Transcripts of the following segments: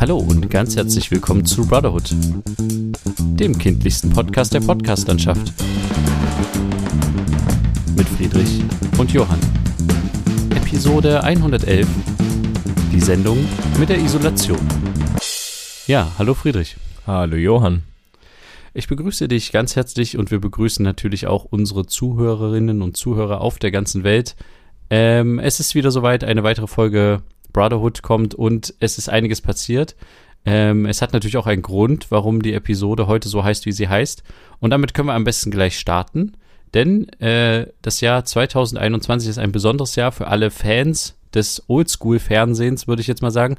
Hallo und ganz herzlich willkommen zu Brotherhood, dem kindlichsten Podcast der Podcastlandschaft. Mit Friedrich und Johann. Episode 111. Die Sendung mit der Isolation. Ja, hallo Friedrich. Hallo Johann. Ich begrüße dich ganz herzlich und wir begrüßen natürlich auch unsere Zuhörerinnen und Zuhörer auf der ganzen Welt. Ähm, es ist wieder soweit, eine weitere Folge Brotherhood kommt und es ist einiges passiert. Ähm, es hat natürlich auch einen Grund, warum die Episode heute so heißt, wie sie heißt. Und damit können wir am besten gleich starten. Denn äh, das Jahr 2021 ist ein besonderes Jahr für alle Fans des Oldschool-Fernsehens, würde ich jetzt mal sagen.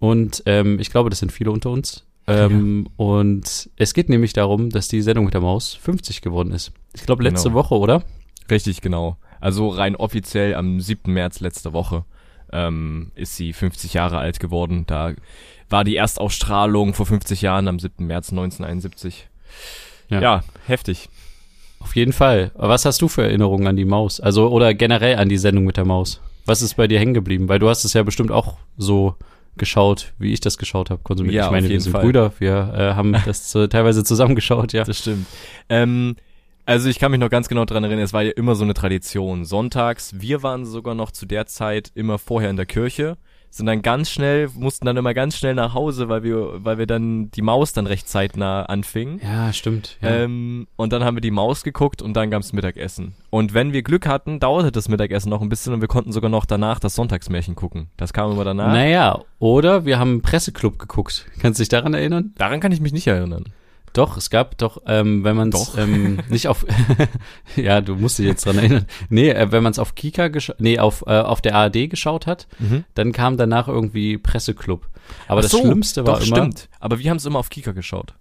Und ähm, ich glaube, das sind viele unter uns. Ähm, ja. Und es geht nämlich darum, dass die Sendung mit der Maus 50 geworden ist. Ich glaube, letzte genau. Woche, oder? Richtig, genau. Also rein offiziell am 7. März letzte Woche ähm, ist sie 50 Jahre alt geworden. Da war die Erstausstrahlung vor 50 Jahren am 7. März 1971. Ja, ja heftig. Auf jeden Fall. Was hast du für Erinnerungen an die Maus? Also, oder generell an die Sendung mit der Maus? Was ist bei dir hängen geblieben? Weil du hast es ja bestimmt auch so geschaut, wie ich das geschaut habe, konsumiert. Ja, ich meine, wir sind Fall. Brüder, wir äh, haben das teilweise zusammengeschaut, ja. Das stimmt. Ähm, also ich kann mich noch ganz genau dran erinnern, es war ja immer so eine Tradition. Sonntags, wir waren sogar noch zu der Zeit immer vorher in der Kirche, sind dann ganz schnell, mussten dann immer ganz schnell nach Hause, weil wir, weil wir dann die Maus dann recht zeitnah anfingen. Ja, stimmt. Ja. Ähm, und dann haben wir die Maus geguckt und dann gab's Mittagessen. Und wenn wir Glück hatten, dauerte das Mittagessen noch ein bisschen und wir konnten sogar noch danach das Sonntagsmärchen gucken. Das kam immer danach. Naja, oder wir haben einen Presseclub geguckt. Kannst du dich daran erinnern? Daran kann ich mich nicht erinnern. Doch, es gab doch, ähm, wenn man es ähm, nicht auf, ja, du musst dich jetzt dran erinnern. Nee, äh, wenn man es auf Kika, nee, auf, äh, auf der ARD geschaut hat, mhm. dann kam danach irgendwie Presseclub. Aber so, das Schlimmste war doch, immer. Stimmt. Aber wir haben es immer auf Kika geschaut.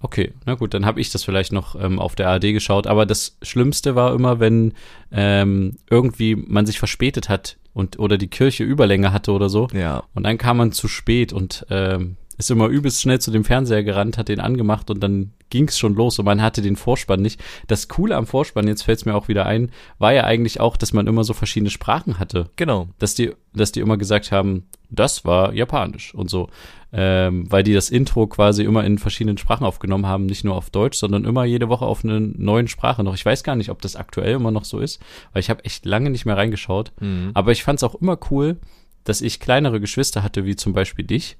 Okay, na gut, dann habe ich das vielleicht noch ähm, auf der ARD geschaut. Aber das Schlimmste war immer, wenn ähm, irgendwie man sich verspätet hat und oder die Kirche Überlänge hatte oder so. Ja. Und dann kam man zu spät und ähm, ist immer übelst schnell zu dem Fernseher gerannt, hat den angemacht und dann ging's schon los und man hatte den Vorspann nicht. Das Coole am Vorspann, jetzt fällt's mir auch wieder ein, war ja eigentlich auch, dass man immer so verschiedene Sprachen hatte. Genau. Dass die, dass die immer gesagt haben, das war Japanisch und so. Ähm, weil die das Intro quasi immer in verschiedenen Sprachen aufgenommen haben, nicht nur auf Deutsch, sondern immer jede Woche auf eine neuen Sprache noch. Ich weiß gar nicht, ob das aktuell immer noch so ist, weil ich habe echt lange nicht mehr reingeschaut. Mhm. Aber ich fand's auch immer cool, dass ich kleinere Geschwister hatte, wie zum Beispiel dich,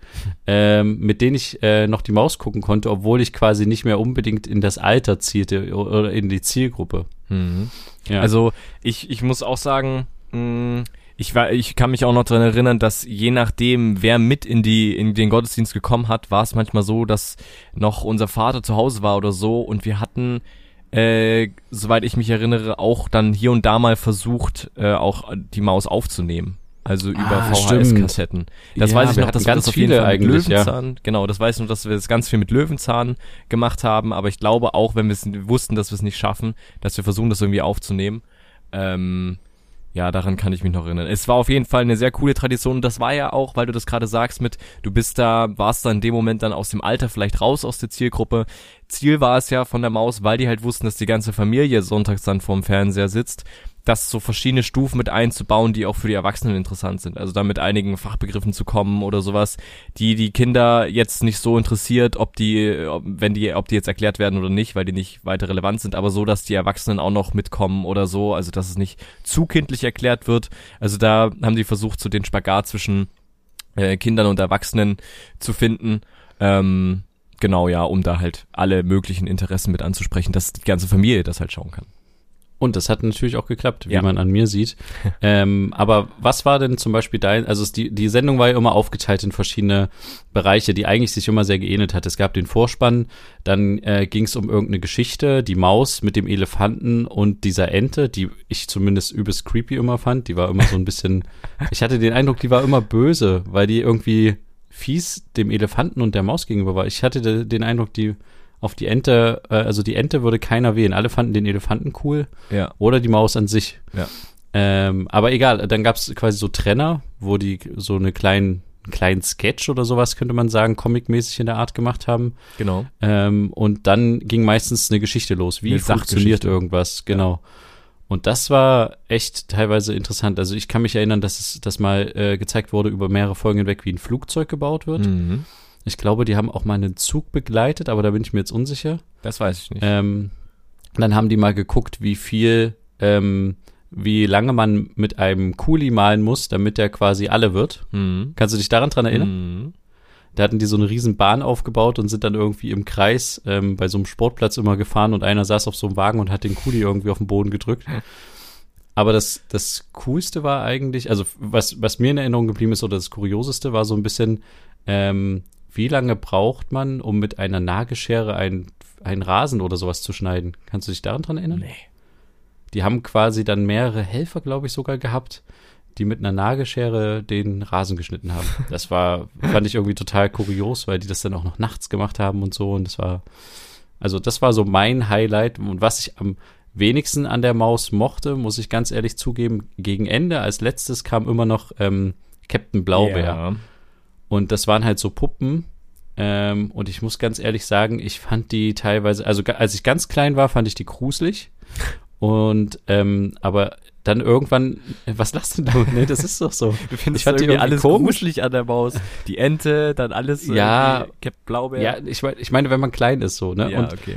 ähm, mit denen ich äh, noch die Maus gucken konnte, obwohl ich quasi nicht mehr unbedingt in das Alter zielte oder in die Zielgruppe. Mhm. Ja. Also ich, ich muss auch sagen, mh, mm, ich, war, ich kann mich auch noch daran erinnern, dass je nachdem, wer mit in, die, in den Gottesdienst gekommen hat, war es manchmal so, dass noch unser Vater zu Hause war oder so und wir hatten äh, soweit ich mich erinnere, auch dann hier und da mal versucht, äh, auch die Maus aufzunehmen. Also über ah, VHS-Kassetten. Das ja, weiß ich noch, dass wir das auf jeden Fall mit Löwenzahn, ja. genau, das weiß ich noch, dass wir das ganz viel mit Löwenzahn gemacht haben, aber ich glaube auch, wenn wir es wussten, dass wir es nicht schaffen, dass wir versuchen, das irgendwie aufzunehmen. Ähm, ja, daran kann ich mich noch erinnern. Es war auf jeden Fall eine sehr coole Tradition und das war ja auch, weil du das gerade sagst mit, du bist da, warst da in dem Moment dann aus dem Alter vielleicht raus aus der Zielgruppe. Ziel war es ja von der Maus, weil die halt wussten, dass die ganze Familie sonntags dann vorm Fernseher sitzt, das so verschiedene Stufen mit einzubauen, die auch für die Erwachsenen interessant sind. Also da mit einigen Fachbegriffen zu kommen oder sowas, die die Kinder jetzt nicht so interessiert, ob die, wenn die, ob die jetzt erklärt werden oder nicht, weil die nicht weiter relevant sind, aber so, dass die Erwachsenen auch noch mitkommen oder so, also dass es nicht zu kindlich erklärt wird. Also da haben die versucht, so den Spagat zwischen äh, Kindern und Erwachsenen zu finden. Ähm, genau, ja, um da halt alle möglichen Interessen mit anzusprechen, dass die ganze Familie das halt schauen kann. Und das hat natürlich auch geklappt, wie ja. man an mir sieht. ähm, aber was war denn zum Beispiel dein, also die, die Sendung war ja immer aufgeteilt in verschiedene Bereiche, die eigentlich sich immer sehr geähnelt hat. Es gab den Vorspann, dann äh, ging es um irgendeine Geschichte, die Maus mit dem Elefanten und dieser Ente, die ich zumindest übelst creepy immer fand. Die war immer so ein bisschen, ich hatte den Eindruck, die war immer böse, weil die irgendwie fies dem Elefanten und der Maus gegenüber war. Ich hatte den Eindruck, die auf die Ente, äh, also die Ente würde keiner wählen. Alle fanden den Elefanten cool. Ja. Oder die Maus an sich. Ja. Ähm, aber egal, dann gab es quasi so Trenner, wo die so eine kleinen kleinen Sketch oder sowas, könnte man sagen, comicmäßig in der Art gemacht haben. Genau. Ähm, und dann ging meistens eine Geschichte los. Wie funktioniert irgendwas? Genau. Ja. Und das war echt teilweise interessant. Also ich kann mich erinnern, dass es das mal äh, gezeigt wurde über mehrere Folgen hinweg, wie ein Flugzeug gebaut wird. Mhm. Ich glaube, die haben auch mal einen Zug begleitet, aber da bin ich mir jetzt unsicher. Das weiß ich nicht. Ähm, dann haben die mal geguckt, wie viel, ähm, wie lange man mit einem Kuli malen muss, damit der quasi alle wird. Mhm. Kannst du dich daran dran erinnern? Mhm. Da hatten die so eine riesen Bahn aufgebaut und sind dann irgendwie im Kreis ähm, bei so einem Sportplatz immer gefahren und einer saß auf so einem Wagen und hat den Kuli irgendwie auf den Boden gedrückt. Aber das, das Coolste war eigentlich, also was, was mir in Erinnerung geblieben ist oder das Kurioseste war so ein bisschen, ähm, wie lange braucht man, um mit einer Nagelschere ein, einen Rasen oder sowas zu schneiden? Kannst du dich daran dran erinnern? Nee. Die haben quasi dann mehrere Helfer, glaube ich, sogar gehabt, die mit einer Nagelschere den Rasen geschnitten haben. Das war, fand ich irgendwie total kurios, weil die das dann auch noch nachts gemacht haben und so. Und das war, also das war so mein Highlight. Und was ich am wenigsten an der Maus mochte, muss ich ganz ehrlich zugeben, gegen Ende als letztes kam immer noch ähm, Captain Blaubeer. Ja. Und das waren halt so Puppen. Ähm, und ich muss ganz ehrlich sagen, ich fand die teilweise, also als ich ganz klein war, fand ich die gruselig. Und ähm, aber dann irgendwann, was lachst du da? Nee, das ist doch so. Du findest Ich fand irgendwie irgendwie alles komisch. gruselig an der Maus. Die Ente, dann alles. Ja. irgendwie Captain Blaubeer. Ja, ich, mein- ich meine, wenn man klein ist so, ne? ja Und, okay.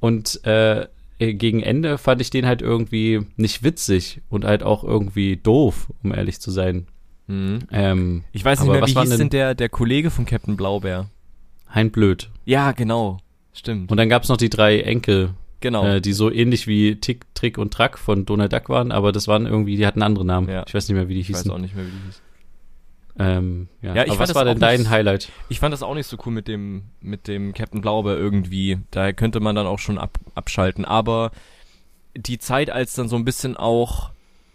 und äh, gegen Ende fand ich den halt irgendwie nicht witzig und halt auch irgendwie doof, um ehrlich zu sein. Mhm. Ähm, Ich weiß nicht mehr, wie hieß denn- denn der, der Kollege von Captain Blaubeer? Hein Blöd. Ja, genau. Stimmt. Und dann gab's noch die drei Enkel, genau. äh, die so ähnlich wie Tick, Trick und Track von Donald Duck waren, aber das waren irgendwie, die hatten andere Namen. Ja. Ich weiß nicht mehr, wie die ich weiß hießen. auch nicht mehr, wie die hieß. Ähm, ja. Ja, ich aber fand was das war auch denn dein nicht- Highlight? Ich fand das auch nicht so cool mit dem, mit dem Captain Blaubeer irgendwie. Daher könnte man dann auch schon ab, abschalten. Aber die Zeit, als dann so ein bisschen auch,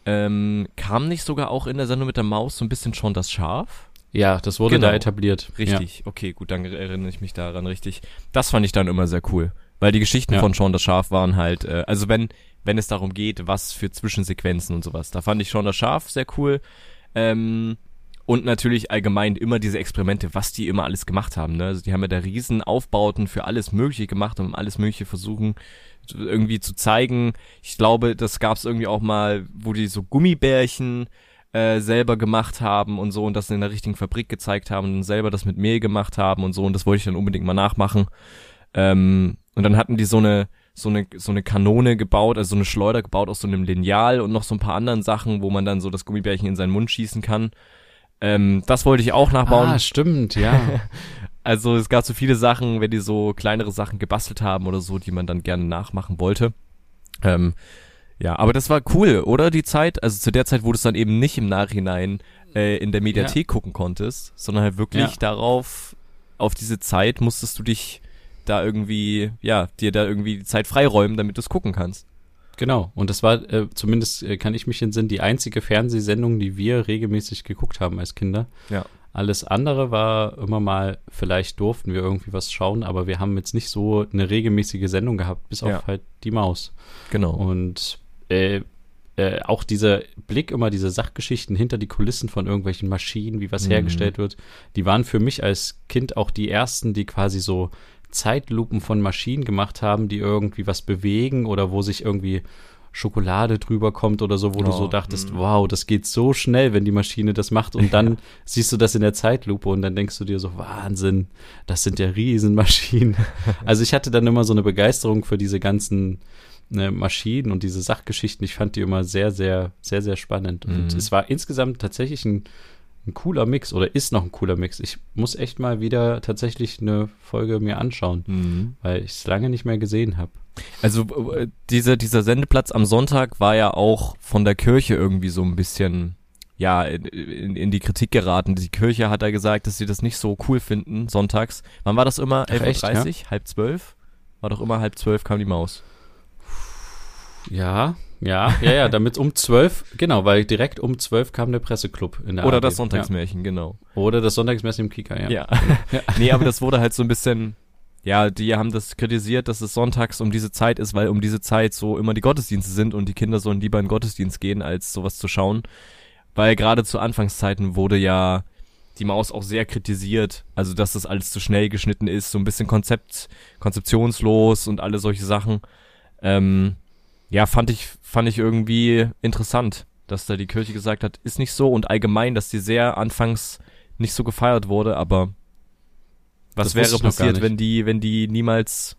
ähm, kam nicht sogar auch in der Sendung mit der Maus so ein bisschen schon das Schaf? Ja, das wurde Genau. da etabliert. Richtig, okay, gut, dann erinnere ich mich daran richtig. Das fand ich dann immer sehr cool. Weil die Geschichten Ja. von Sean das Schaf waren halt, äh, also wenn, wenn es darum geht, was für Zwischensequenzen und sowas, da fand ich Sean das Schaf sehr cool. Ähm, und natürlich allgemein immer diese Experimente, was die immer alles gemacht haben. Ne? Also die haben ja da riesen Aufbauten für alles Mögliche gemacht und alles Mögliche versuchen irgendwie zu zeigen. Ich glaube, das gab es irgendwie auch mal, wo die so Gummibärchen äh, selber gemacht haben und so und das in der richtigen Fabrik gezeigt haben und selber das mit Mehl gemacht haben und so und das wollte ich dann unbedingt mal nachmachen. Ähm, und dann hatten die so eine so eine so eine Kanone gebaut, also so eine Schleuder gebaut aus so einem Lineal und noch so ein paar anderen Sachen, wo man dann so das Gummibärchen in seinen Mund schießen kann. Ähm, das wollte ich auch nachbauen. Ah, stimmt, ja. Also es gab so viele Sachen, wenn die so kleinere Sachen gebastelt haben oder so, die man dann gerne nachmachen wollte. Ähm, ja, aber das war cool, oder? Die Zeit, also zu der Zeit, wo du es dann eben nicht im Nachhinein äh, in der Mediathek gucken konntest, sondern halt wirklich Ja. darauf, auf diese Zeit musstest du dich da irgendwie, ja, dir da irgendwie die Zeit freiräumen, damit du es gucken kannst. Genau. Und das war, äh, zumindest äh, kann ich mich entsinnen, die einzige Fernsehsendung, die wir regelmäßig geguckt haben als Kinder. Ja. Alles andere war immer mal, vielleicht durften wir irgendwie was schauen, aber wir haben jetzt nicht so eine regelmäßige Sendung gehabt, bis Ja. auf halt die Maus. Genau. Und äh, äh, auch dieser Blick immer, diese Sachgeschichten hinter die Kulissen von irgendwelchen Maschinen, wie was Mhm. hergestellt wird, die waren für mich als Kind auch die ersten, die quasi so Zeitlupen von Maschinen gemacht haben, die irgendwie was bewegen oder wo sich irgendwie Schokolade drüber kommt oder so, wo du Oh, so dachtest, mhm. wow, das geht so schnell, wenn die Maschine das macht und dann siehst du das in der Zeitlupe und dann denkst du dir so, Wahnsinn, das sind ja Riesenmaschinen. also ich hatte dann immer so eine Begeisterung für diese ganzen ne, Maschinen und diese Sachgeschichten. Ich fand die immer sehr, sehr, sehr, sehr spannend. Und Mhm. es war insgesamt tatsächlich ein, ein cooler Mix oder ist noch ein cooler Mix. Ich muss echt mal wieder tatsächlich eine Folge mir anschauen, Mhm. weil ich es lange nicht mehr gesehen habe. Also äh, diese, dieser Sendeplatz am Sonntag war ja auch von der Kirche irgendwie so ein bisschen ja in, in, in die Kritik geraten. Die Kirche hat da gesagt, dass sie das nicht so cool finden sonntags. Wann war das immer? Ach, echt, 11.30 Halb zwölf? War doch immer halb zwölf kam die Maus. Ja, ja, ja, ja, damit um zwölf, genau, weil direkt um zwölf kam der Presseclub in der Oder ARD. das Sonntagsmärchen, genau. Ja. Oder das Sonntagsmesse im Kika, ja. Ja. nee, aber das wurde halt so ein bisschen, ja, die haben das kritisiert, dass es sonntags um diese Zeit ist, weil um diese Zeit so immer die Gottesdienste sind und die Kinder sollen lieber in den Gottesdienst gehen, als sowas zu schauen. Weil gerade zu Anfangszeiten wurde ja die Maus auch sehr kritisiert, also dass das alles zu schnell geschnitten ist, so ein bisschen Konzept, konzeptionslos und alle solche Sachen. Ähm, ja, fand ich, fand ich irgendwie interessant, dass da die Kirche gesagt hat, ist nicht so und allgemein, dass die sehr anfangs nicht so gefeiert wurde, aber was wäre passiert, wenn die, wenn die niemals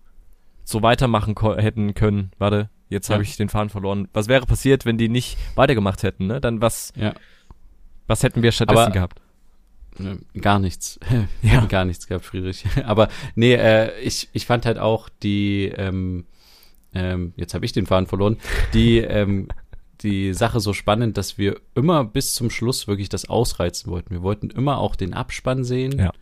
so weitermachen hätten können? Warte, jetzt ja. habe ich den Faden verloren. Was wäre passiert, wenn die nicht weitergemacht hätten, ne? Dann was, ja. was hätten wir stattdessen aber, gehabt? Ne, gar nichts. ja. gar nichts gehabt, Friedrich. Aber nee, äh, ich, ich fand halt auch die, ähm, ähm, jetzt habe ich den Faden verloren, die, ähm, die Sache so spannend, dass wir immer bis zum Schluss wirklich das ausreizen wollten. Wir wollten immer auch den Abspann sehen. Ja.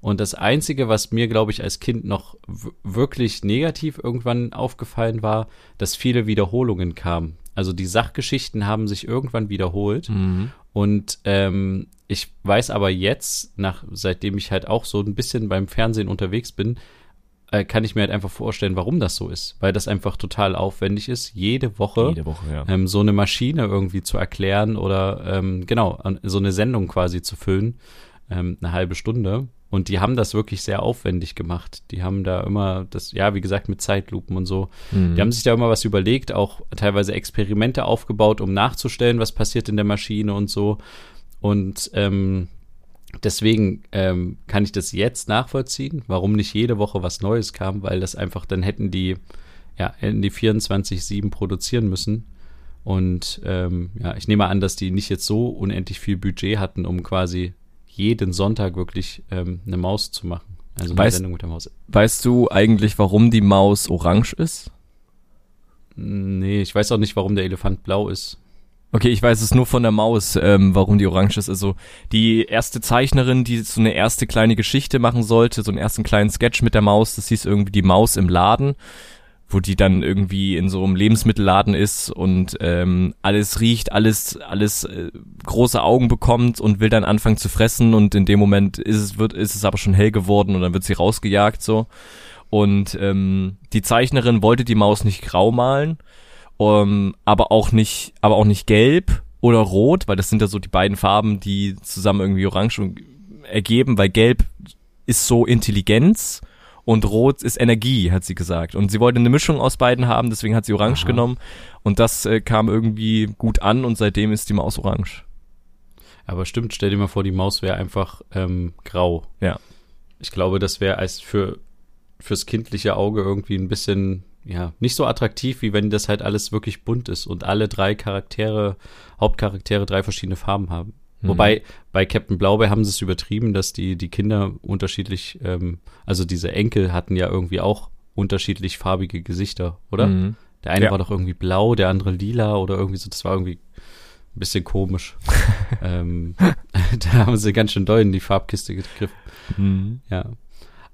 Und das Einzige, was mir, glaube ich, als Kind noch wirklich negativ irgendwann aufgefallen war, dass viele Wiederholungen kamen. Also die Sachgeschichten haben sich irgendwann wiederholt. Mhm. Und ähm, ich weiß aber jetzt, nach, seitdem ich halt auch so ein bisschen beim Fernsehen unterwegs bin, äh, kann ich mir halt einfach vorstellen, warum das so ist. Weil das einfach total aufwendig ist, jede Woche, jede Woche ja. ähm, so eine Maschine irgendwie zu erklären oder ähm, genau, so eine Sendung quasi zu füllen, ähm, eine halbe Stunde. Und die haben das wirklich sehr aufwendig gemacht. Die haben da immer das, ja, wie gesagt, mit Zeitlupen und so. Mhm. Die haben sich da immer was überlegt, auch teilweise Experimente aufgebaut, um nachzustellen, was passiert in der Maschine und so. Und ähm, deswegen ähm, kann ich das jetzt nachvollziehen, warum nicht jede Woche was Neues kam, weil das einfach, dann hätten die, ja, hätten die 24-7 produzieren müssen. Und ähm, ja, ich nehme an, dass die nicht jetzt so unendlich viel Budget hatten, um quasi jeden Sonntag wirklich ähm, eine Maus zu machen. Also eine weißt, Sendung mit der Maus. Weißt du eigentlich, warum die Maus orange ist? Nee, ich weiß auch nicht, warum der Elefant blau ist. Okay, ich weiß es nur von der Maus, ähm, warum die orange ist. Also die erste Zeichnerin, die so eine erste kleine Geschichte machen sollte, so einen ersten kleinen Sketch mit der Maus, das hieß irgendwie die Maus im Laden wo die dann irgendwie in so einem Lebensmittelladen ist und ähm, alles riecht, alles, alles äh, große Augen bekommt und will dann anfangen zu fressen und in dem Moment ist es, wird, ist es aber schon hell geworden und dann wird sie rausgejagt so. Und ähm, die Zeichnerin wollte die Maus nicht grau malen, um, aber auch nicht, aber auch nicht gelb oder rot, weil das sind ja so die beiden Farben, die zusammen irgendwie orange ergeben, weil gelb ist so Intelligenz und Rot ist Energie, hat sie gesagt. Und sie wollte eine Mischung aus beiden haben, deswegen hat sie Orange Aha. genommen. Und das äh, kam irgendwie gut an und seitdem ist die Maus orange. Aber stimmt, stell dir mal vor, die Maus wäre einfach ähm, grau. Ja. Ich glaube, das wäre als für fürs kindliche Auge irgendwie ein bisschen ja nicht so attraktiv, wie wenn das halt alles wirklich bunt ist und alle drei Charaktere, Hauptcharaktere drei verschiedene Farben haben. Mhm. Wobei bei Captain Blaubeer haben sie es übertrieben, dass die, die Kinder unterschiedlich, ähm, also diese Enkel hatten ja irgendwie auch unterschiedlich farbige Gesichter, oder? Mhm. Der eine ja. war doch irgendwie blau, der andere lila oder irgendwie so, das war irgendwie ein bisschen komisch. ähm, da haben sie ganz schön doll in die Farbkiste gegriffen. Mhm. Ja.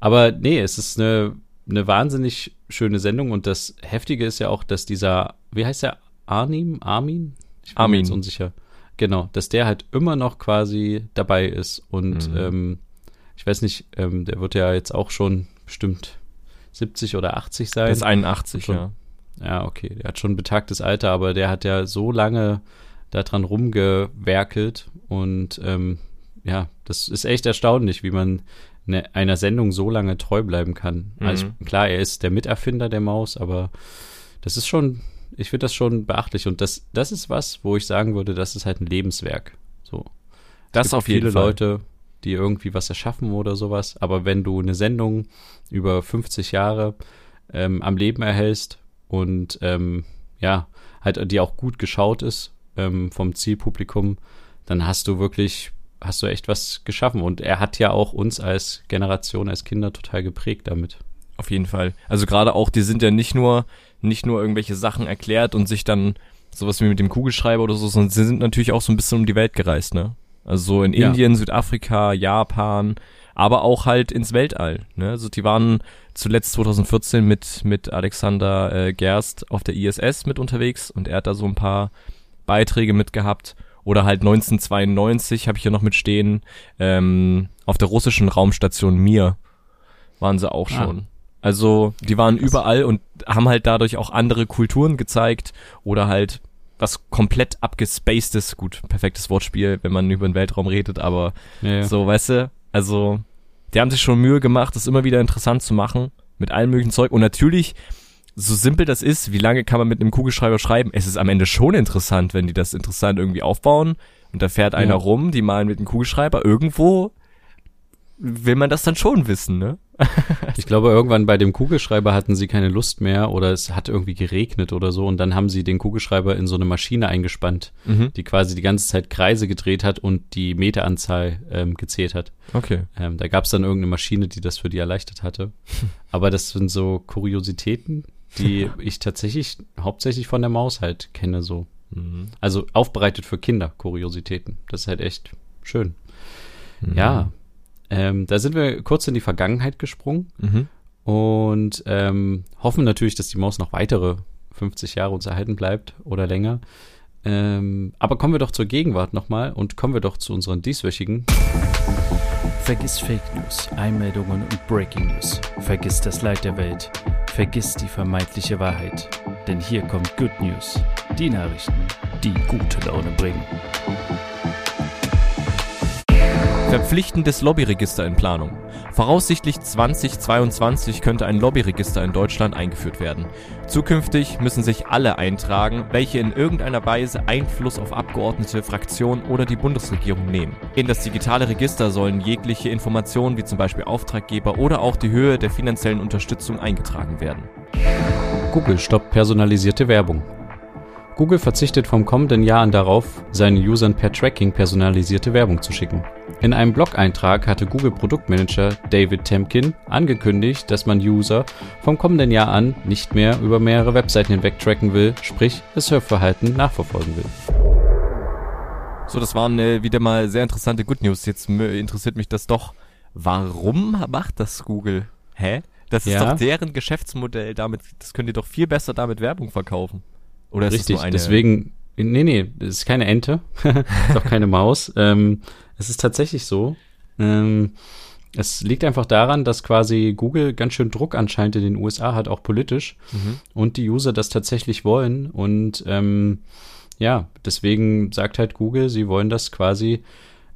Aber nee, es ist eine, eine wahnsinnig schöne Sendung und das Heftige ist ja auch, dass dieser, wie heißt der, Arnim, Armin? Ich bin Armin. mir jetzt unsicher. Genau, dass der halt immer noch quasi dabei ist und mhm. ähm, ich weiß nicht, ähm, der wird ja jetzt auch schon bestimmt 70 oder 80 sein. Der ist 81, schon, ja. Ja, okay, der hat schon ein betagtes Alter, aber der hat ja so lange daran rumgewerkelt und ähm, ja, das ist echt erstaunlich, wie man ne, einer Sendung so lange treu bleiben kann. Also mhm. Also klar, er ist der Miterfinder der Maus, aber das ist schon ich finde das schon beachtlich und das, das ist was, wo ich sagen würde, das ist halt ein Lebenswerk. So. Das es gibt auf jeden viele Fall. Leute, die irgendwie was erschaffen oder sowas, aber wenn du eine Sendung über 50 Jahre ähm, am Leben erhältst und ähm, ja, halt die auch gut geschaut ist ähm, vom Zielpublikum, dann hast du wirklich, hast du echt was geschaffen. Und er hat ja auch uns als Generation, als Kinder total geprägt damit. Auf jeden Fall. Also gerade auch, die sind ja nicht nur nicht nur irgendwelche Sachen erklärt und sich dann sowas wie mit dem Kugelschreiber oder so, sondern sie sind natürlich auch so ein bisschen um die Welt gereist, ne? Also so in ja. Indien, Südafrika, Japan, aber auch halt ins Weltall. Ne? Also die waren zuletzt 2014 mit mit Alexander äh, Gerst auf der ISS mit unterwegs und er hat da so ein paar Beiträge mitgehabt. Oder halt 1992 habe ich hier noch mitstehen ähm, auf der russischen Raumstation Mir waren sie auch ah. schon. Also die waren überall und haben halt dadurch auch andere Kulturen gezeigt oder halt was komplett abgespacedes, gut, perfektes Wortspiel, wenn man über den Weltraum redet, aber ja, so, weißt du, also die haben sich schon Mühe gemacht, das immer wieder interessant zu machen mit allem möglichen Zeug und natürlich so simpel das ist, wie lange kann man mit einem Kugelschreiber schreiben? Es ist am Ende schon interessant, wenn die das interessant irgendwie aufbauen und da fährt einer ja. rum, die malen mit einem Kugelschreiber. Irgendwo will man das dann schon wissen, ne? ich glaube, irgendwann bei dem Kugelschreiber hatten sie keine Lust mehr oder es hat irgendwie geregnet oder so und dann haben sie den Kugelschreiber in so eine Maschine eingespannt, mhm. die quasi die ganze Zeit Kreise gedreht hat und die Meteranzahl ähm, gezählt hat. Okay. Ähm, da gab es dann irgendeine Maschine, die das für die erleichtert hatte. Aber das sind so Kuriositäten, die ich tatsächlich hauptsächlich von der Maus halt kenne so. Mhm. Also aufbereitet für Kinder, Kuriositäten. Das ist halt echt schön. Mhm. Ja, ähm, da sind wir kurz in die Vergangenheit gesprungen mhm. und ähm, hoffen natürlich, dass die Maus noch weitere 50 Jahre uns erhalten bleibt oder länger. Ähm, aber kommen wir doch zur Gegenwart nochmal und kommen wir doch zu unseren dieswöchigen. Vergiss Fake News, Einmeldungen und Breaking News. Vergiss das Leid der Welt. Vergiss die vermeintliche Wahrheit. Denn hier kommt Good News. Die Nachrichten, die gute Laune bringen. Verpflichtendes Lobbyregister in Planung. Voraussichtlich 2022 könnte ein Lobbyregister in Deutschland eingeführt werden. Zukünftig müssen sich alle eintragen, welche in irgendeiner Weise Einfluss auf Abgeordnete, Fraktionen oder die Bundesregierung nehmen. In das digitale Register sollen jegliche Informationen wie zum Beispiel Auftraggeber oder auch die Höhe der finanziellen Unterstützung eingetragen werden. Google stoppt personalisierte Werbung. Google verzichtet vom kommenden Jahr an darauf, seinen Usern per Tracking personalisierte Werbung zu schicken. In einem Blog-Eintrag hatte Google Produktmanager David Temkin angekündigt, dass man User vom kommenden Jahr an nicht mehr über mehrere Webseiten hinweg tracken will, sprich das Surfverhalten nachverfolgen will. So, das waren äh, wieder mal sehr interessante Good News. Jetzt interessiert mich das doch. Warum macht das Google? Hä? Das ist ja. doch deren Geschäftsmodell. Damit, das könnt ihr doch viel besser damit Werbung verkaufen. Oder ist Richtig, eine? deswegen, nee, nee, das ist keine Ente, ist auch keine Maus. Ähm, es ist tatsächlich so. Ähm, es liegt einfach daran, dass quasi Google ganz schön Druck anscheinend in den USA hat, auch politisch, mhm. und die User das tatsächlich wollen. Und ähm, ja, deswegen sagt halt Google, sie wollen das quasi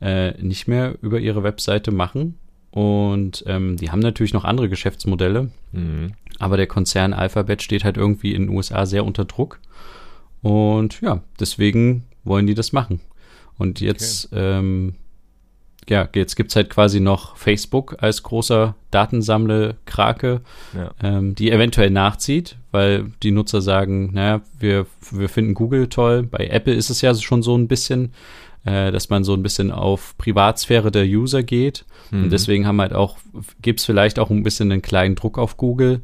äh, nicht mehr über ihre Webseite machen. Und ähm, die haben natürlich noch andere Geschäftsmodelle, mhm. Aber der Konzern Alphabet steht halt irgendwie in den USA sehr unter Druck. Und ja, deswegen wollen die das machen. Und jetzt, okay. ähm, ja, jetzt gibt's halt quasi noch Facebook als großer Datensammle-Krake, ja. ähm, die eventuell nachzieht, weil die Nutzer sagen, naja, wir, wir finden Google toll. Bei Apple ist es ja schon so ein bisschen, äh, dass man so ein bisschen auf Privatsphäre der User geht. Mhm. Und deswegen haben halt auch, gibt's vielleicht auch ein bisschen einen kleinen Druck auf Google.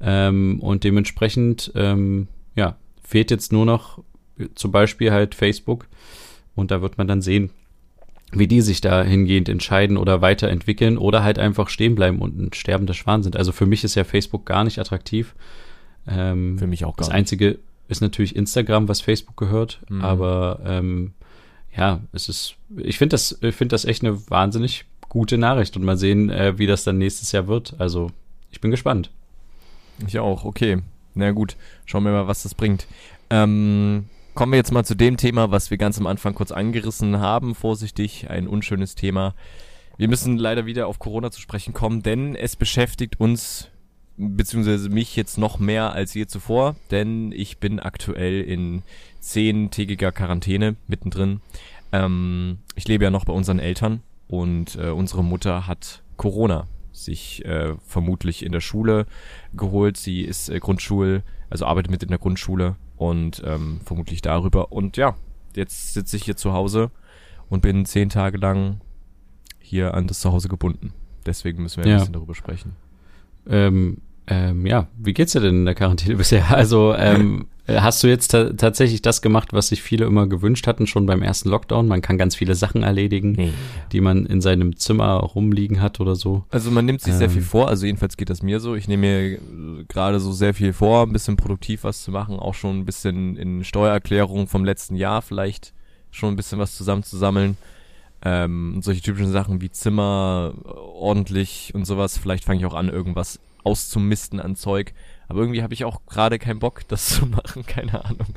Ähm, und dementsprechend, ähm, ja, fehlt jetzt nur noch zum Beispiel halt Facebook. Und da wird man dann sehen, wie die sich da hingehend entscheiden oder weiterentwickeln oder halt einfach stehen bleiben und ein sterbender Schwan sind. Also für mich ist ja Facebook gar nicht attraktiv. Ähm, für mich auch gar Das Einzige ist natürlich Instagram, was Facebook gehört. Mhm. Aber ähm, ja, es ist, ich finde das, ich das echt eine wahnsinnig gute Nachricht und mal sehen, äh, wie das dann nächstes Jahr wird. Also ich bin gespannt. Ich auch, okay. Na gut, schauen wir mal, was das bringt. Ähm, kommen wir jetzt mal zu dem Thema, was wir ganz am Anfang kurz angerissen haben. Vorsichtig, ein unschönes Thema. Wir müssen leider wieder auf Corona zu sprechen kommen, denn es beschäftigt uns beziehungsweise mich jetzt noch mehr als je zuvor, denn ich bin aktuell in zehntägiger Quarantäne mittendrin. Ähm, ich lebe ja noch bei unseren Eltern und äh, unsere Mutter hat Corona sich äh, vermutlich in der Schule geholt. Sie ist äh, Grundschul, also arbeitet mit in der Grundschule und ähm, vermutlich darüber. Und ja, jetzt sitze ich hier zu Hause und bin zehn Tage lang hier an das Zuhause gebunden. Deswegen müssen wir ein ja. bisschen darüber sprechen. Ähm, ähm, ja, wie geht's dir denn in der Quarantäne bisher? Also ähm, äh, hast du jetzt tatsächlich das gemacht, was sich viele immer gewünscht hatten, schon beim ersten Lockdown? Man kann ganz viele Sachen erledigen, nee. die man in seinem Zimmer rumliegen hat oder so. Also man nimmt sich ähm. sehr viel ähm. vor, also jedenfalls geht das mir so. Ich nehme mir äh, gerade so sehr viel vor, ein bisschen produktiv was zu machen, auch schon ein bisschen in Steuererklärung vom letzten Jahr vielleicht schon ein bisschen was zusammenzusammeln. Ähm, solche typischen Sachen wie Zimmer äh, ordentlich und sowas. Vielleicht fange ich auch an, irgendwas auszumisten an Zeug. Aber irgendwie habe ich auch gerade keinen Bock, das zu machen, keine Ahnung.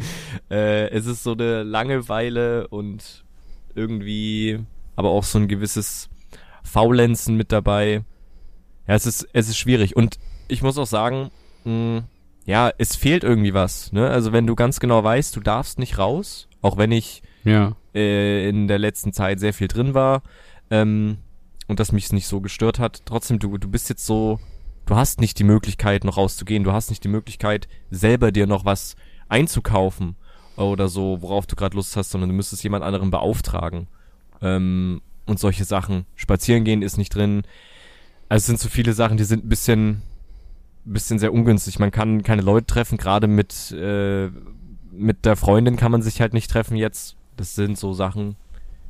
Äh, es ist so eine Langeweile und irgendwie aber auch so ein gewisses Faulenzen mit dabei. Ja, es ist, es ist schwierig. Und ich muss auch sagen, mh, hm, ja, es fehlt irgendwie was. Ne? Also wenn du ganz genau weißt, du darfst nicht raus, auch wenn ich ja. äh, in der letzten Zeit sehr viel drin war ähm, und das mich nicht so gestört hat, trotzdem, du, du bist jetzt so, du hast nicht die Möglichkeit, noch rauszugehen, du hast nicht die Möglichkeit, selber dir noch was einzukaufen oder so, worauf du gerade Lust hast, sondern du müsstest jemand anderen beauftragen. Ähm, und solche Sachen. Spazieren gehen ist nicht drin. Also es sind so viele Sachen, die sind ein bisschen, bisschen sehr ungünstig. Man kann keine Leute treffen, gerade mit, äh, mit der Freundin kann man sich halt nicht treffen jetzt. Das sind so Sachen,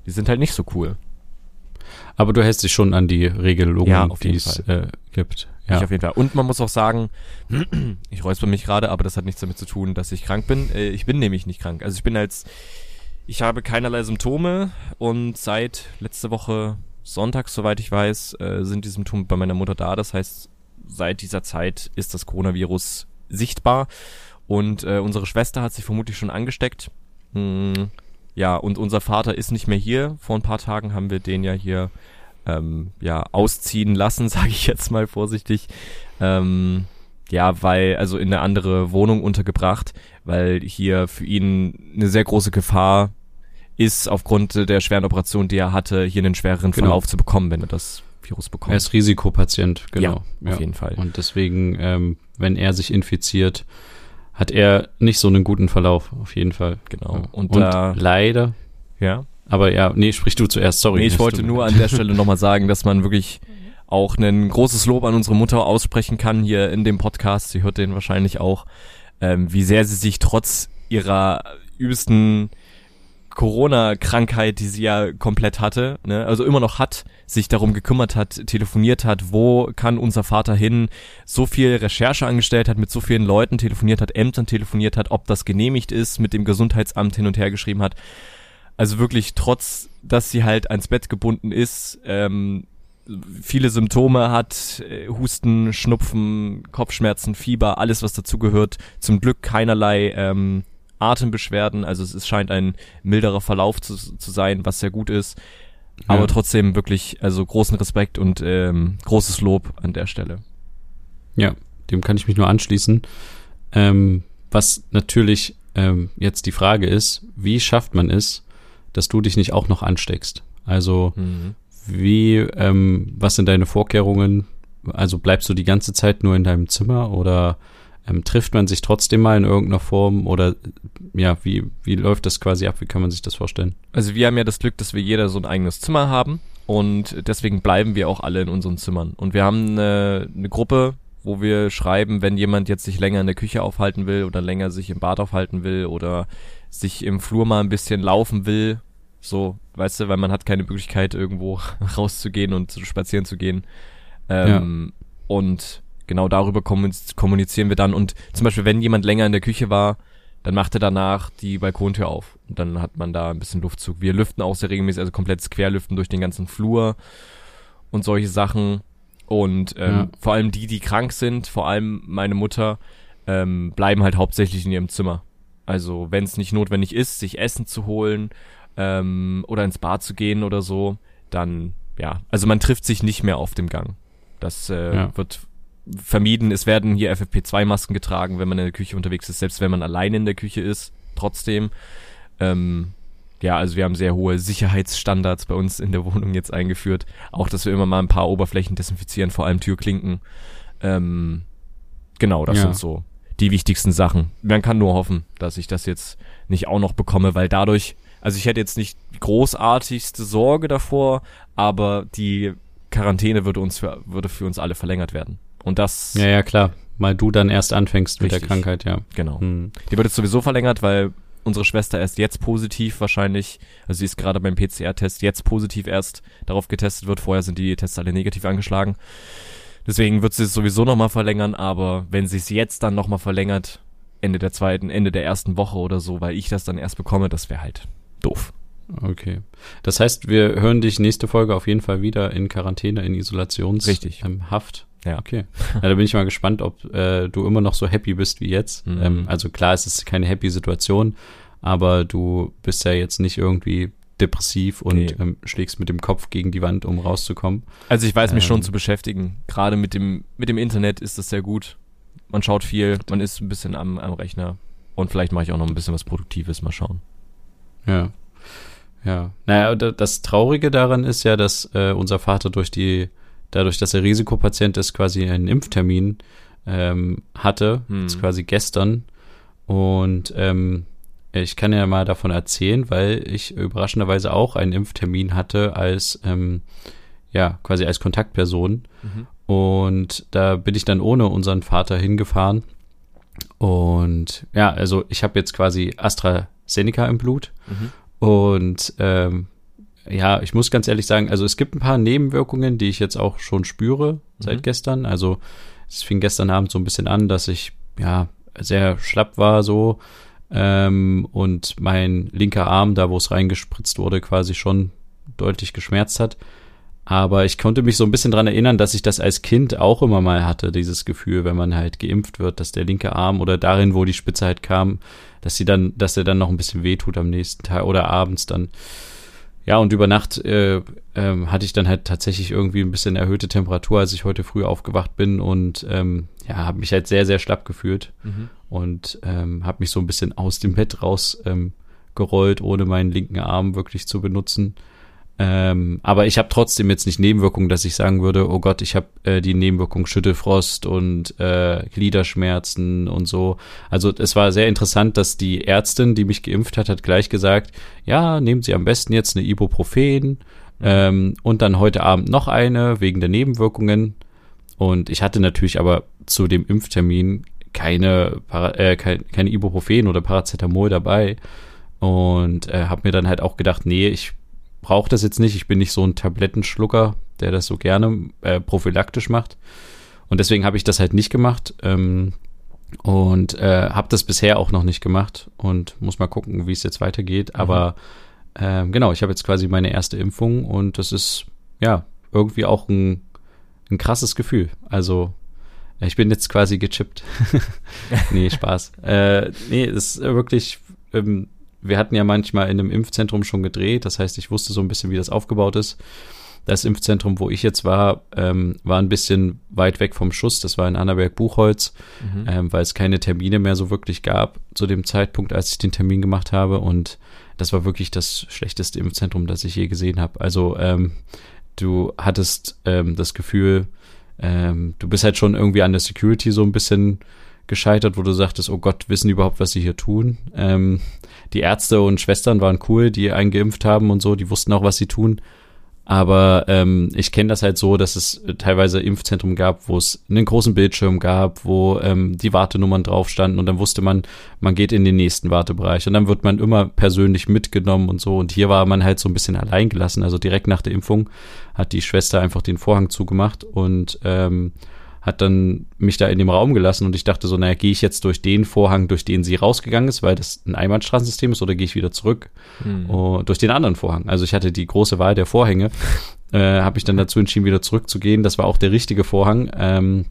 die sind halt nicht so cool. Aber du hältst dich schon an die Regelungen, Ja, die es äh, gibt. Ja. Ich auf jeden Fall. Und man muss auch sagen, ich räusper mich gerade, aber das hat nichts damit zu tun, dass ich krank bin. Äh, Ich bin nämlich nicht krank. Also ich bin als, ich habe keinerlei Symptome und seit letzte Woche Sonntag, soweit ich weiß, äh, sind die Symptome bei meiner Mutter da. Das heißt, seit dieser Zeit ist das Coronavirus sichtbar und äh, unsere Schwester hat sich vermutlich schon angesteckt. Hm, ja, und unser Vater ist nicht mehr hier. Vor ein paar Tagen haben wir den ja hier ähm, ja, ausziehen lassen, sage ich jetzt mal vorsichtig. Ähm, ja, weil, also in eine andere Wohnung untergebracht, weil hier für ihn eine sehr große Gefahr ist, aufgrund der schweren Operation, die er hatte, hier einen schwereren Genau. Verlauf zu bekommen, wenn er das Virus bekommt. Er ist Risikopatient, genau. Ja, auf jeden Fall. Und deswegen, ähm, wenn er sich infiziert, hat er nicht so einen guten Verlauf, auf jeden Fall. Genau. Ja. Und Und, da- leider, ja. Aber ja, nee, sprich du zuerst, sorry. Nee, ich wollte nur an der Stelle nochmal sagen, dass man wirklich auch ein großes Lob an unsere Mutter aussprechen kann hier in dem Podcast. Sie hört den wahrscheinlich auch, ähm, wie sehr sie sich trotz ihrer übelsten Corona-Krankheit, die sie ja komplett hatte, ne, also immer noch hat, sich darum gekümmert hat, telefoniert hat, wo kann unser Vater hin, so viel Recherche angestellt hat, mit so vielen Leuten telefoniert hat, Ämtern telefoniert hat, ob das genehmigt ist, mit dem Gesundheitsamt hin und her geschrieben hat. Also wirklich, trotz, dass sie halt ans Bett gebunden ist, ähm, viele Symptome hat, äh, Husten, Schnupfen, Kopfschmerzen, Fieber, alles was dazugehört. Zum Glück keinerlei ähm, Atembeschwerden, also es, es scheint ein milderer Verlauf zu, zu sein, was sehr gut ist. Aber Ja. trotzdem wirklich, also großen Respekt und ähm, großes Lob an der Stelle. Ja, dem kann ich mich nur anschließen. Ähm, was natürlich ähm, jetzt die Frage ist, wie schafft man es, dass du dich nicht auch noch ansteckst? Also wie, ähm, was sind deine Vorkehrungen? Also bleibst du die ganze Zeit nur in deinem Zimmer oder ähm, trifft man sich trotzdem mal in irgendeiner Form oder ja, wie, wie läuft das quasi ab? Wie kann man sich das vorstellen? Also wir haben ja das Glück, dass wir jeder so ein eigenes Zimmer haben und deswegen bleiben wir auch alle in unseren Zimmern. Und wir haben eine, eine Gruppe, wo wir schreiben, wenn jemand jetzt sich länger in der Küche aufhalten will oder länger sich im Bad aufhalten will oder sich im Flur mal ein bisschen laufen will, so, weißt du, weil man hat keine Möglichkeit irgendwo rauszugehen und zu spazieren zu gehen. Ähm, Und genau darüber kommuniz- kommunizieren wir dann. Und zum Beispiel, wenn jemand länger in der Küche war, dann macht er danach die Balkontür auf. Und dann hat man da ein bisschen Luftzug. Wir lüften auch sehr regelmäßig, also komplettes Querlüften durch den ganzen Flur und solche Sachen. Und ähm, Ja. vor allem die, die krank sind, vor allem meine Mutter, ähm, bleiben halt hauptsächlich in ihrem Zimmer. Also wenn es nicht notwendig ist, sich Essen zu holen ähm, oder ins Bad zu gehen oder so, dann ja, also man trifft sich nicht mehr auf dem Gang. Das äh, Ja. wird vermieden. Es werden hier FFP2-Masken getragen, wenn man in der Küche unterwegs ist, selbst wenn man alleine in der Küche ist. Trotzdem, ähm, ja, also wir haben sehr hohe Sicherheitsstandards bei uns in der Wohnung jetzt eingeführt. Auch, dass wir immer mal ein paar Oberflächen desinfizieren, vor allem Türklinken. Ähm, genau, das Ja. sind so die wichtigsten Sachen. Man kann nur hoffen, dass ich das jetzt nicht auch noch bekomme, weil dadurch, also ich hätte jetzt nicht die großartigste Sorge davor, aber die Quarantäne würde uns für, würde für uns alle verlängert werden. Und das, Ja, ja, klar. Weil du dann erst anfängst mit der Richtig. Krankheit, ja. genau. Hm. Die wird jetzt sowieso verlängert, weil unsere Schwester erst jetzt positiv wahrscheinlich, also sie ist gerade beim PCR-Test jetzt positiv erst darauf getestet wird. Vorher sind die Tests alle negativ angeschlagen. Deswegen wird sie es sowieso nochmal verlängern, aber wenn sie es jetzt dann nochmal verlängert, Ende der zweiten, Ende der ersten Woche oder so, weil ich das dann erst bekomme, das wäre halt doof. Okay. Das heißt, wir hören dich nächste Folge auf jeden Fall wieder in Quarantäne, in Isolations Richtig. Ähm, Haft. Ja. Okay. Ja, da bin ich mal gespannt, ob äh, du immer noch so happy bist wie jetzt. Mhm. Ähm, also klar, es ist keine happy Situation, aber du bist ja jetzt nicht irgendwie depressiv und Nee. ähm, schlägst mit dem Kopf gegen die Wand, um rauszukommen. Also ich weiß mich Ähm. schon zu beschäftigen. Gerade mit dem, mit dem Internet ist das sehr gut. man schaut viel, man ist ein bisschen am, am Rechner und vielleicht mache ich auch noch ein bisschen was Produktives, mal schauen. Ja. Ja. Naja, das Traurige daran ist ja, dass äh, unser Vater durch die, dadurch, dass er Risikopatient ist, quasi einen Impftermin ähm, hatte, hm. quasi gestern. Und ähm, ich kann ja mal davon erzählen, weil ich überraschenderweise auch einen Impftermin hatte als, ähm, ja, quasi als Kontaktperson. Mhm. Und da bin ich dann ohne unseren Vater hingefahren. Und ja, also ich habe jetzt quasi AstraZeneca im Blut. Mhm. Und ähm, ja, ich muss ganz ehrlich sagen, also es gibt ein paar Nebenwirkungen, die ich jetzt auch schon spüre seit mhm. gestern. Also es fing gestern Abend so ein bisschen an, dass ich ja sehr schlapp war so ähm, und mein linker Arm, da wo es reingespritzt wurde, quasi schon deutlich geschmerzt hat. Aber ich konnte mich so ein bisschen dran erinnern, dass ich das als Kind auch immer mal hatte, dieses Gefühl, wenn man halt geimpft wird, dass der linke Arm oder darin, wo die Spitze halt kam, dass sie dann, dass er dann noch ein bisschen wehtut am nächsten Tag oder abends dann. Ja, und über Nacht äh, äh, hatte ich dann halt tatsächlich irgendwie ein bisschen erhöhte Temperatur, als ich heute früh aufgewacht bin und ähm, ja, habe mich halt sehr, sehr schlapp gefühlt mhm. und ähm, habe mich so ein bisschen aus dem Bett raus ähm, ohne meinen linken Arm wirklich zu benutzen. Ähm, aber ich habe trotzdem jetzt nicht Nebenwirkungen, dass ich sagen würde, oh Gott, ich habe äh, die Nebenwirkung Schüttelfrost und äh, Gliederschmerzen und so. Also es war sehr interessant, dass die Ärztin, die mich geimpft hat, hat gleich gesagt, ja, nehmen Sie am besten jetzt eine Ibuprofen ähm, und dann heute Abend noch eine wegen der Nebenwirkungen. Und ich hatte natürlich aber zu dem Impftermin keine, Para äh, keine, keine Ibuprofen oder Paracetamol dabei und äh, habe mir dann halt auch gedacht, nee, ich brauche das jetzt nicht. Ich bin nicht so ein Tablettenschlucker, der das so gerne äh, prophylaktisch macht. Und deswegen habe ich das halt nicht gemacht. Ähm, und äh, habe das bisher auch noch nicht gemacht und muss mal gucken, wie es jetzt weitergeht. Mhm. Aber äh, genau, ich habe jetzt quasi meine erste Impfung und das ist ja irgendwie auch ein, ein krasses Gefühl. Also ich bin jetzt quasi gechippt. nee, Spaß. äh, nee, es ist wirklich ähm, wir hatten ja manchmal in einem Impfzentrum schon gedreht, das heißt, ich wusste so ein bisschen, wie das aufgebaut ist. Das Impfzentrum, wo ich jetzt war, ähm, war ein bisschen weit weg vom Schuss. Das war in Annaberg-Buchholz, mhm. ähm, weil es keine Termine mehr so wirklich gab zu dem Zeitpunkt, als ich den Termin gemacht habe. Und das war wirklich das schlechteste Impfzentrum, das ich je gesehen habe. Also ähm, du hattest ähm, das Gefühl, ähm, du bist halt schon irgendwie an der Security so ein bisschen gescheitert, wo du sagtest, oh Gott, wissen die überhaupt, was sie hier tun? Ähm, die Ärzte und Schwestern waren cool, die eingeimpft haben und so, die wussten auch, was sie tun. Aber ähm, ich kenne das halt so, dass es teilweise Impfzentrum gab, wo es einen großen Bildschirm gab, wo ähm, die Wartenummern drauf standen und dann wusste man, man geht in den nächsten Wartebereich und dann wird man immer persönlich mitgenommen und so. Und hier war man halt so ein bisschen allein gelassen. Also direkt nach der Impfung hat die Schwester einfach den Vorhang zugemacht und ähm, hat dann mich da in dem Raum gelassen und ich dachte so, naja, gehe ich jetzt durch den Vorhang, durch den sie rausgegangen ist, weil das ein Einbahnstraßensystem ist, oder gehe ich wieder zurück hm. uh, durch den anderen Vorhang? Also ich hatte die große Wahl der Vorhänge, äh, habe ich dann dazu entschieden, wieder zurückzugehen. Das war auch der richtige Vorhang. Ähm,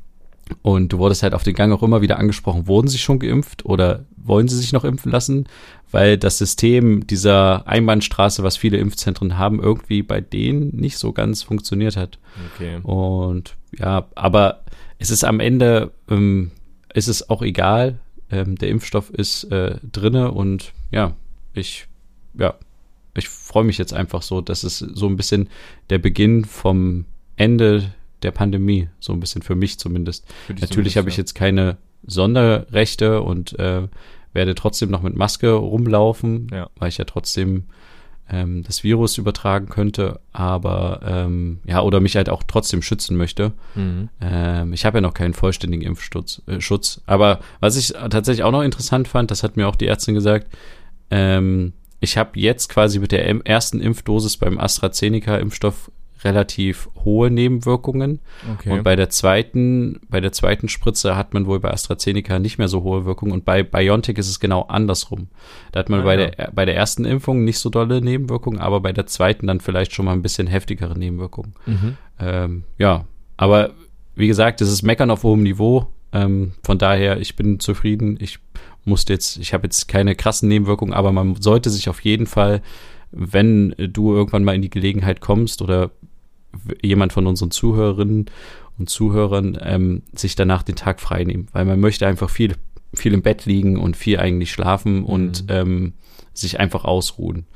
und du wurdest halt auf den Gang auch immer wieder angesprochen, wurden sie schon geimpft oder wollen sie sich noch impfen lassen? Weil das System dieser Einbahnstraße, was viele Impfzentren haben, irgendwie bei denen nicht so ganz funktioniert hat. Okay. Und ja, aber es ist am Ende, ähm, ist es auch egal. Ähm, der Impfstoff ist äh, drinne und ja, ich, ja, ich freue mich jetzt einfach so, dass es so ein bisschen der Beginn vom Ende der Pandemie, so ein bisschen für mich zumindest. Natürlich habe ich jetzt keine Sonderrechte und äh, werde trotzdem noch mit Maske rumlaufen, ja. weil ich ja trotzdem ähm, das Virus übertragen könnte, aber ähm, ja, oder mich halt auch trotzdem schützen möchte. Mhm. Ähm, ich habe ja noch keinen vollständigen Impfschutz. Äh, Schutz. Aber was ich tatsächlich auch noch interessant fand, das hat mir auch die Ärztin gesagt, ähm, ich habe jetzt quasi mit der ersten Impfdosis beim AstraZeneca-Impfstoff relativ hohe Nebenwirkungen. Okay. Und bei der zweiten, bei der zweiten Spritze hat man wohl bei AstraZeneca nicht mehr so hohe Wirkungen. Und bei BioNTech ist es genau andersrum. Da hat man ah, bei, ja. der, bei der ersten Impfung nicht so dolle Nebenwirkungen, aber bei der zweiten dann vielleicht schon mal ein bisschen heftigere Nebenwirkungen. Mhm. Ähm, ja, aber wie gesagt, es ist Meckern auf hohem Niveau. Ähm, von daher, ich bin zufrieden. Ich musste jetzt, ich habe jetzt keine krassen Nebenwirkungen, aber man sollte sich auf jeden Fall wenn du irgendwann mal in die Gelegenheit kommst oder jemand von unseren Zuhörerinnen und Zuhörern ähm, sich danach den Tag frei nehmen, weil man möchte einfach viel, viel im Bett liegen und viel eigentlich schlafen und mhm. ähm, sich einfach ausruhen.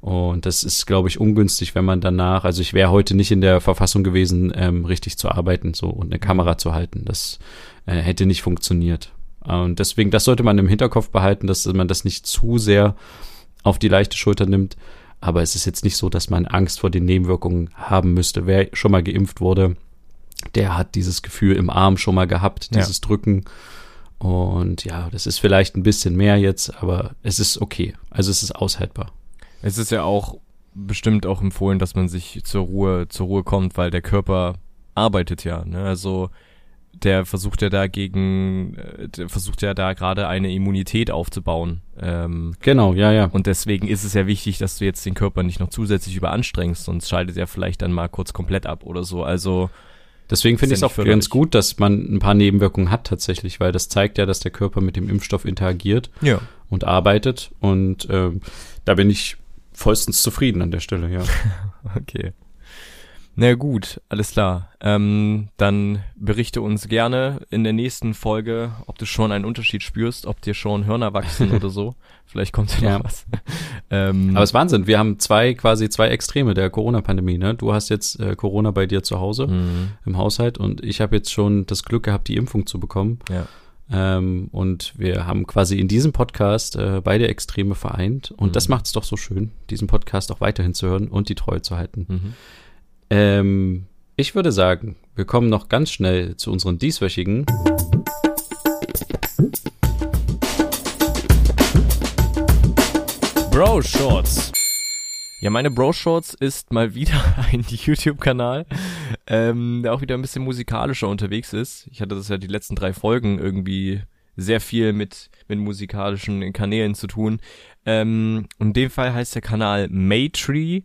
Und das ist, glaube ich, ungünstig, wenn man danach, also ich wäre heute nicht in der Verfassung gewesen, ähm, richtig zu arbeiten so und eine Kamera zu halten. Das äh, hätte nicht funktioniert. Und deswegen, das sollte man im Hinterkopf behalten, dass man das nicht zu sehr auf die leichte Schulter nimmt. Aber es ist jetzt nicht so, dass man Angst vor den Nebenwirkungen haben müsste. Wer schon mal geimpft wurde, der hat dieses Gefühl im Arm schon mal gehabt, dieses ja. Drücken. Und ja, das ist vielleicht ein bisschen mehr jetzt, aber es ist okay. Also es ist aushaltbar. Es ist ja auch bestimmt auch empfohlen, dass man sich zur Ruhe, zur Ruhe kommt, weil der Körper arbeitet ja. Ne? Also der versucht ja dagegen, äh, der versucht ja da gerade eine Immunität aufzubauen. Ähm, genau, ja, ja. Und deswegen ist es ja wichtig, dass du jetzt den Körper nicht noch zusätzlich überanstrengst, sonst schaltet er vielleicht dann mal kurz komplett ab oder so. Also Deswegen finde ich es auch förderlich. ganz gut, dass man ein paar Nebenwirkungen hat tatsächlich, weil das zeigt ja, dass der Körper mit dem Impfstoff interagiert ja. und arbeitet. Und ähm, da bin ich vollstens zufrieden an der Stelle, ja. okay. Na gut, alles klar. Ähm, dann berichte uns gerne in der nächsten Folge, ob du schon einen Unterschied spürst, ob dir schon Hörner wachsen oder so. Vielleicht kommt ja noch was. ähm, Aber es ist Wahnsinn. Wir haben zwei quasi zwei Extreme der Corona-Pandemie. Ne? Du hast jetzt äh, Corona bei dir zu Hause mhm. im Haushalt und ich habe jetzt schon das Glück gehabt, die Impfung zu bekommen. Ja. Ähm, und wir haben quasi in diesem Podcast äh, beide Extreme vereint. Und mhm. das macht es doch so schön, diesen Podcast auch weiterhin zu hören und die Treue zu halten. Mhm. Ähm, ich würde sagen, wir kommen noch ganz schnell zu unseren dieswöchigen. Bro Shorts. Ja, meine Bro Shorts ist mal wieder ein YouTube-Kanal, ähm, der auch wieder ein bisschen musikalischer unterwegs ist. Ich hatte das ja die letzten drei Folgen irgendwie sehr viel mit, mit musikalischen Kanälen zu tun. Ähm, in dem Fall heißt der Kanal Maytree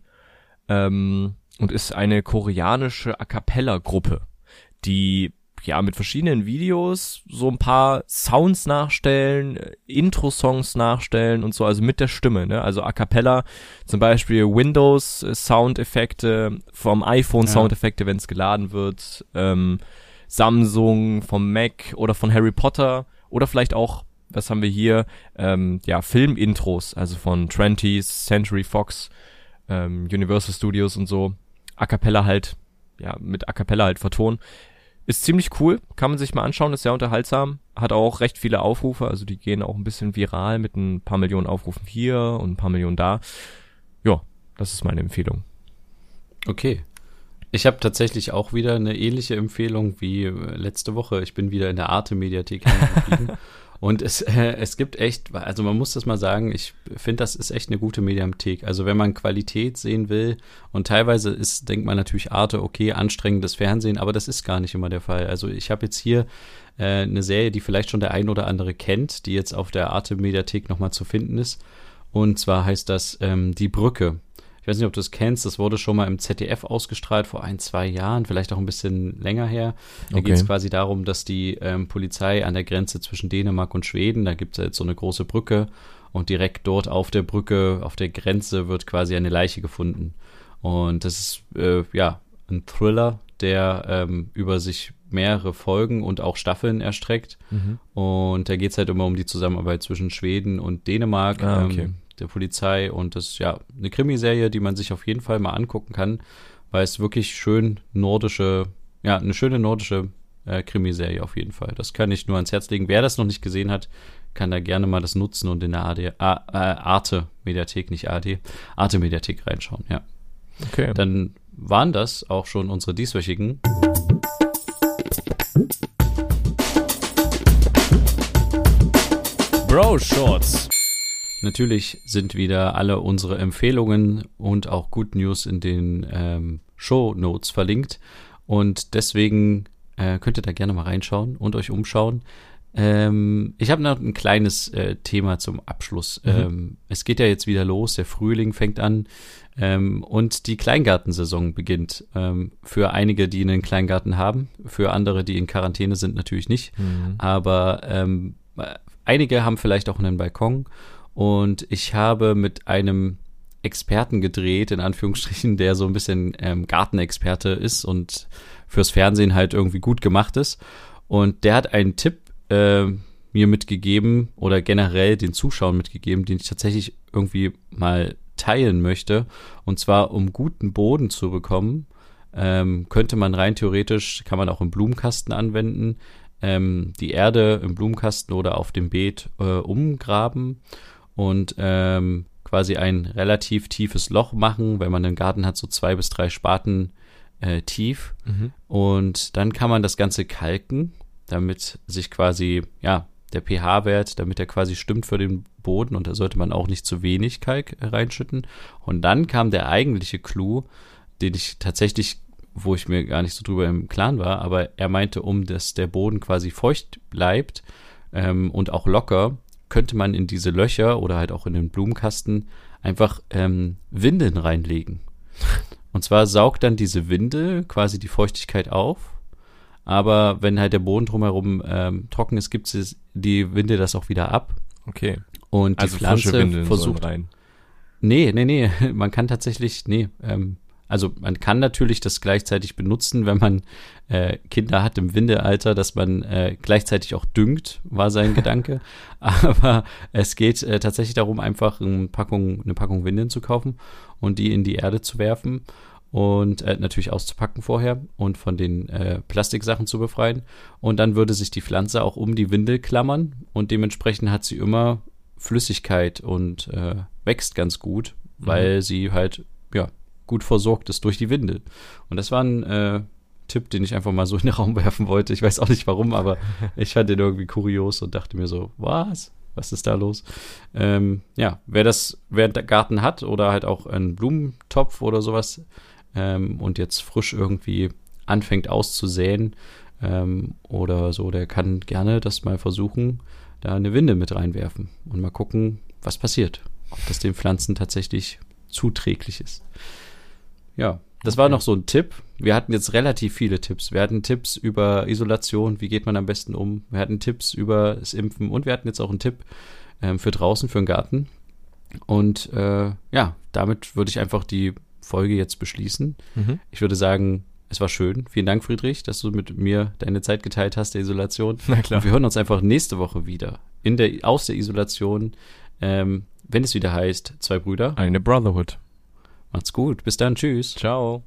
ähm, und ist eine koreanische A Cappella-Gruppe, die ja mit verschiedenen Videos so ein paar Sounds nachstellen, äh, Intro-Songs nachstellen und so, also mit der Stimme, ne? Also A cappella, zum Beispiel Windows äh, Soundeffekte, vom iPhone ja. Soundeffekte, wenn es geladen wird, ähm, Samsung, vom Mac oder von Harry Potter oder vielleicht auch, was haben wir hier, ähm, ja, Film-Intros, also von Trenties, Century Fox, ähm, Universal Studios und so, A cappella halt, ja, mit A cappella halt vertonen ist ziemlich cool, kann man sich mal anschauen, ist sehr unterhaltsam, hat auch recht viele Aufrufe, also die gehen auch ein bisschen viral mit ein paar Millionen Aufrufen hier und ein paar Millionen da. Ja, das ist meine Empfehlung. Okay. Ich habe tatsächlich auch wieder eine ähnliche Empfehlung wie äh, letzte Woche. Ich bin wieder in der Arte-Mediathek Und es, äh, es gibt echt, also man muss das mal sagen, ich finde, das ist echt eine gute Mediathek. Also wenn man Qualität sehen will und teilweise ist, denkt man natürlich Arte, okay, anstrengendes Fernsehen, aber das ist gar nicht immer der Fall. Also ich habe jetzt hier äh, eine Serie, die vielleicht schon der ein oder andere kennt, die jetzt auf der Arte Mediathek nochmal zu finden ist. Und zwar heißt das ähm, Die Brücke. Ich weiß nicht, ob du es kennst, das wurde schon mal im ZDF ausgestrahlt vor ein, zwei Jahren, vielleicht auch ein bisschen länger her. Da okay. geht es quasi darum, dass die ähm, Polizei an der Grenze zwischen Dänemark und Schweden, da gibt es jetzt so eine große Brücke und direkt dort auf der Brücke, auf der Grenze wird quasi eine Leiche gefunden. Und das ist äh, ja ein Thriller, der ähm, über sich mehrere Folgen und auch Staffeln erstreckt. Mhm. Und da geht es halt immer um die Zusammenarbeit zwischen Schweden und Dänemark. Ah, okay. ähm, der Polizei und das ist ja eine Krimiserie, die man sich auf jeden Fall mal angucken kann, weil es wirklich schön nordische, ja, eine schöne nordische äh, Krimiserie auf jeden Fall. Das kann ich nur ans Herz legen. Wer das noch nicht gesehen hat, kann da gerne mal das nutzen und in der AD, A, äh, Arte Mediathek, nicht AD, Arte Mediathek reinschauen, ja. Okay. Dann waren das auch schon unsere dieswöchigen. Bro Shorts. Natürlich sind wieder alle unsere Empfehlungen und auch Good News in den ähm, Show Notes verlinkt. Und deswegen äh, könnt ihr da gerne mal reinschauen und euch umschauen. Ähm, ich habe noch ein kleines äh, Thema zum Abschluss. Mhm. Ähm, es geht ja jetzt wieder los, der Frühling fängt an ähm, und die Kleingartensaison beginnt. Ähm, für einige, die einen Kleingarten haben, für andere, die in Quarantäne sind, natürlich nicht. Mhm. Aber ähm, einige haben vielleicht auch einen Balkon und ich habe mit einem, Experten gedreht, in Anführungsstrichen, der so ein bisschen ähm, Gartenexperte ist und fürs Fernsehen halt irgendwie gut gemacht ist. Und der hat einen Tipp äh, mir mitgegeben oder generell den Zuschauern mitgegeben, den ich tatsächlich irgendwie mal teilen möchte. Und zwar, um guten Boden zu bekommen, ähm, könnte man rein theoretisch, kann man auch im Blumenkasten anwenden, ähm, die Erde im Blumenkasten oder auf dem Beet äh, umgraben und ähm, quasi ein relativ tiefes Loch machen, wenn man einen Garten hat, so zwei bis drei Spaten äh, tief. Mhm. Und dann kann man das Ganze kalken, damit sich quasi, ja, der pH-Wert, damit er quasi stimmt für den Boden und da sollte man auch nicht zu wenig Kalk reinschütten. Und dann kam der eigentliche Clou, den ich tatsächlich, wo ich mir gar nicht so drüber im Klaren war, aber er meinte, um dass der Boden quasi feucht bleibt ähm, und auch locker, könnte man in diese Löcher oder halt auch in den Blumenkasten einfach ähm, Windeln reinlegen. Und zwar saugt dann diese Windel quasi die Feuchtigkeit auf. Aber wenn halt der Boden drumherum ähm, trocken ist, gibt es die Winde das auch wieder ab. Okay. Und die also Pflanze versucht rein. Nee, nee, nee. Man kann tatsächlich, nee, ähm, also man kann natürlich das gleichzeitig benutzen, wenn man äh, Kinder hat im Windealter, dass man äh, gleichzeitig auch düngt, war sein Gedanke. Aber es geht äh, tatsächlich darum, einfach eine Packung, eine Packung Windeln zu kaufen und die in die Erde zu werfen und äh, natürlich auszupacken vorher und von den äh, Plastiksachen zu befreien. Und dann würde sich die Pflanze auch um die Windel klammern und dementsprechend hat sie immer Flüssigkeit und äh, wächst ganz gut, weil mhm. sie halt gut versorgt ist durch die Windel. Und das war ein äh, Tipp, den ich einfach mal so in den Raum werfen wollte. Ich weiß auch nicht warum, aber ich fand den irgendwie kurios und dachte mir so, was? Was ist da los? Ähm, ja, wer das, wer einen Garten hat oder halt auch einen Blumentopf oder sowas ähm, und jetzt frisch irgendwie anfängt auszusäen ähm, oder so, der kann gerne das mal versuchen, da eine Winde mit reinwerfen und mal gucken, was passiert. Ob das den Pflanzen tatsächlich zuträglich ist. Ja, das okay. war noch so ein Tipp. Wir hatten jetzt relativ viele Tipps. Wir hatten Tipps über Isolation, wie geht man am besten um. Wir hatten Tipps über das Impfen und wir hatten jetzt auch einen Tipp ähm, für draußen, für den Garten. Und äh, ja, damit würde ich einfach die Folge jetzt beschließen. Mhm. Ich würde sagen, es war schön. Vielen Dank, Friedrich, dass du mit mir deine Zeit geteilt hast, der Isolation. Na klar. Und wir hören uns einfach nächste Woche wieder. In der, aus der Isolation, ähm, wenn es wieder heißt, zwei Brüder. Eine Brotherhood. Macht's gut. Bis dann. Tschüss. Ciao.